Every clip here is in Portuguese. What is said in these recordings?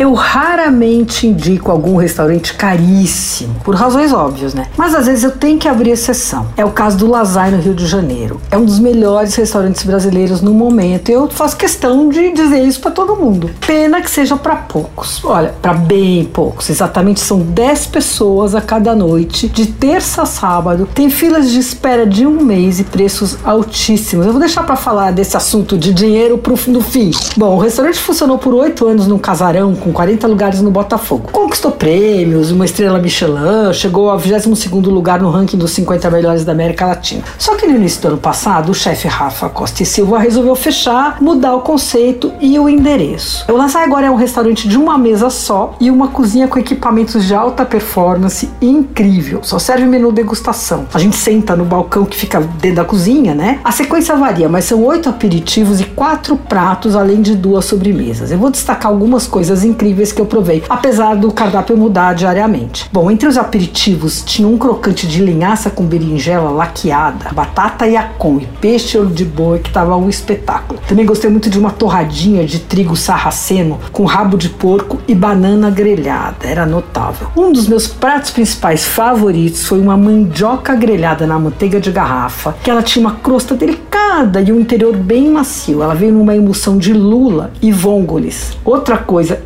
Eu raramente indico algum restaurante caríssimo, por razões óbvias, né? Mas às vezes eu tenho que abrir exceção. É o caso do Lazai no Rio de Janeiro. É um dos melhores restaurantes brasileiros no momento. Eu faço questão de dizer isso para todo mundo. Pena que seja para poucos. Olha, para bem poucos. Exatamente são 10 pessoas a cada noite, de terça a sábado. Tem filas de espera de um mês e preços altíssimos. Eu vou deixar para falar desse assunto de dinheiro pro do fim. Bom, o restaurante funcionou por oito anos num casarão com 40 lugares no Botafogo. Conquistou prêmios, uma estrela Michelin, chegou ao 22º lugar no ranking dos 50 melhores da América Latina. Só que no início do ano passado, o chefe Rafa Costa e Silva resolveu fechar, mudar o conceito e o endereço. O Lazai agora é um restaurante de uma mesa só e uma cozinha com equipamentos de alta performance incrível. Só serve menu degustação. A gente senta no balcão que fica dentro da cozinha, né? A sequência varia, mas são oito aperitivos e quatro pratos, além de duas sobremesas. Eu vou destacar algumas coisas incríveis que eu provei, apesar do cardápio mudar diariamente. Bom, entre os aperitivos tinha um crocante de linhaça com berinjela laqueada, batata yacon e peixe olho de boi que tava um espetáculo. Também gostei muito de uma torradinha de trigo sarraceno com rabo de porco e banana grelhada. Era notável. Um dos meus pratos principais favoritos foi uma mandioca grelhada na manteiga de garrafa, que ela tinha uma crosta delicada e um interior bem macio. Ela veio numa emulsão de lula e vôngoles. Outra coisa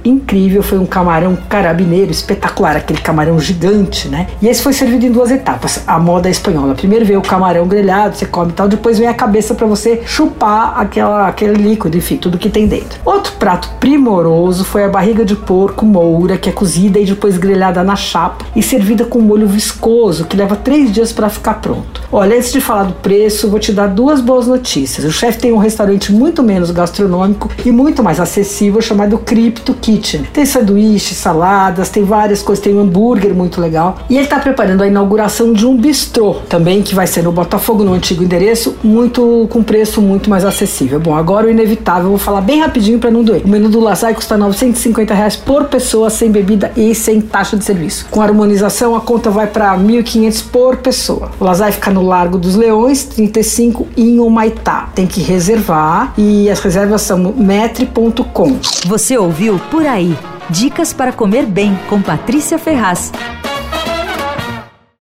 foi um camarão carabineiro espetacular, aquele camarão gigante, né? E esse foi servido em duas etapas, a moda espanhola. Primeiro veio o camarão grelhado, você come e tal, depois vem a cabeça para você chupar aquela, aquele líquido, enfim, tudo que tem dentro. Outro prato primoroso foi a barriga de porco moura, que é cozida e depois grelhada na chapa e servida com molho viscoso, que leva três dias para ficar pronto. Olha, antes de falar do preço, vou te dar duas boas notícias. O chefe tem um restaurante muito menos gastronômico e muito mais acessível chamado Crypto Kitchen. Tem sanduíches, saladas, tem várias coisas, tem um hambúrguer muito legal. E ele está preparando a inauguração de um bistrô também, que vai ser no Botafogo, no antigo endereço, muito com preço muito mais acessível. Bom, agora o inevitável, vou falar bem rapidinho para não doer. O menu do Lazai custa 950 reais por pessoa, sem bebida e sem taxa de serviço. Com harmonização, a conta vai para 1.500 por pessoa. O Lazai fica no Largo dos Leões, 35 em Humaitá. Tem que reservar e as reservas são metre.com. Você ouviu Por Aí. Dicas para comer bem com Patrícia Ferraz.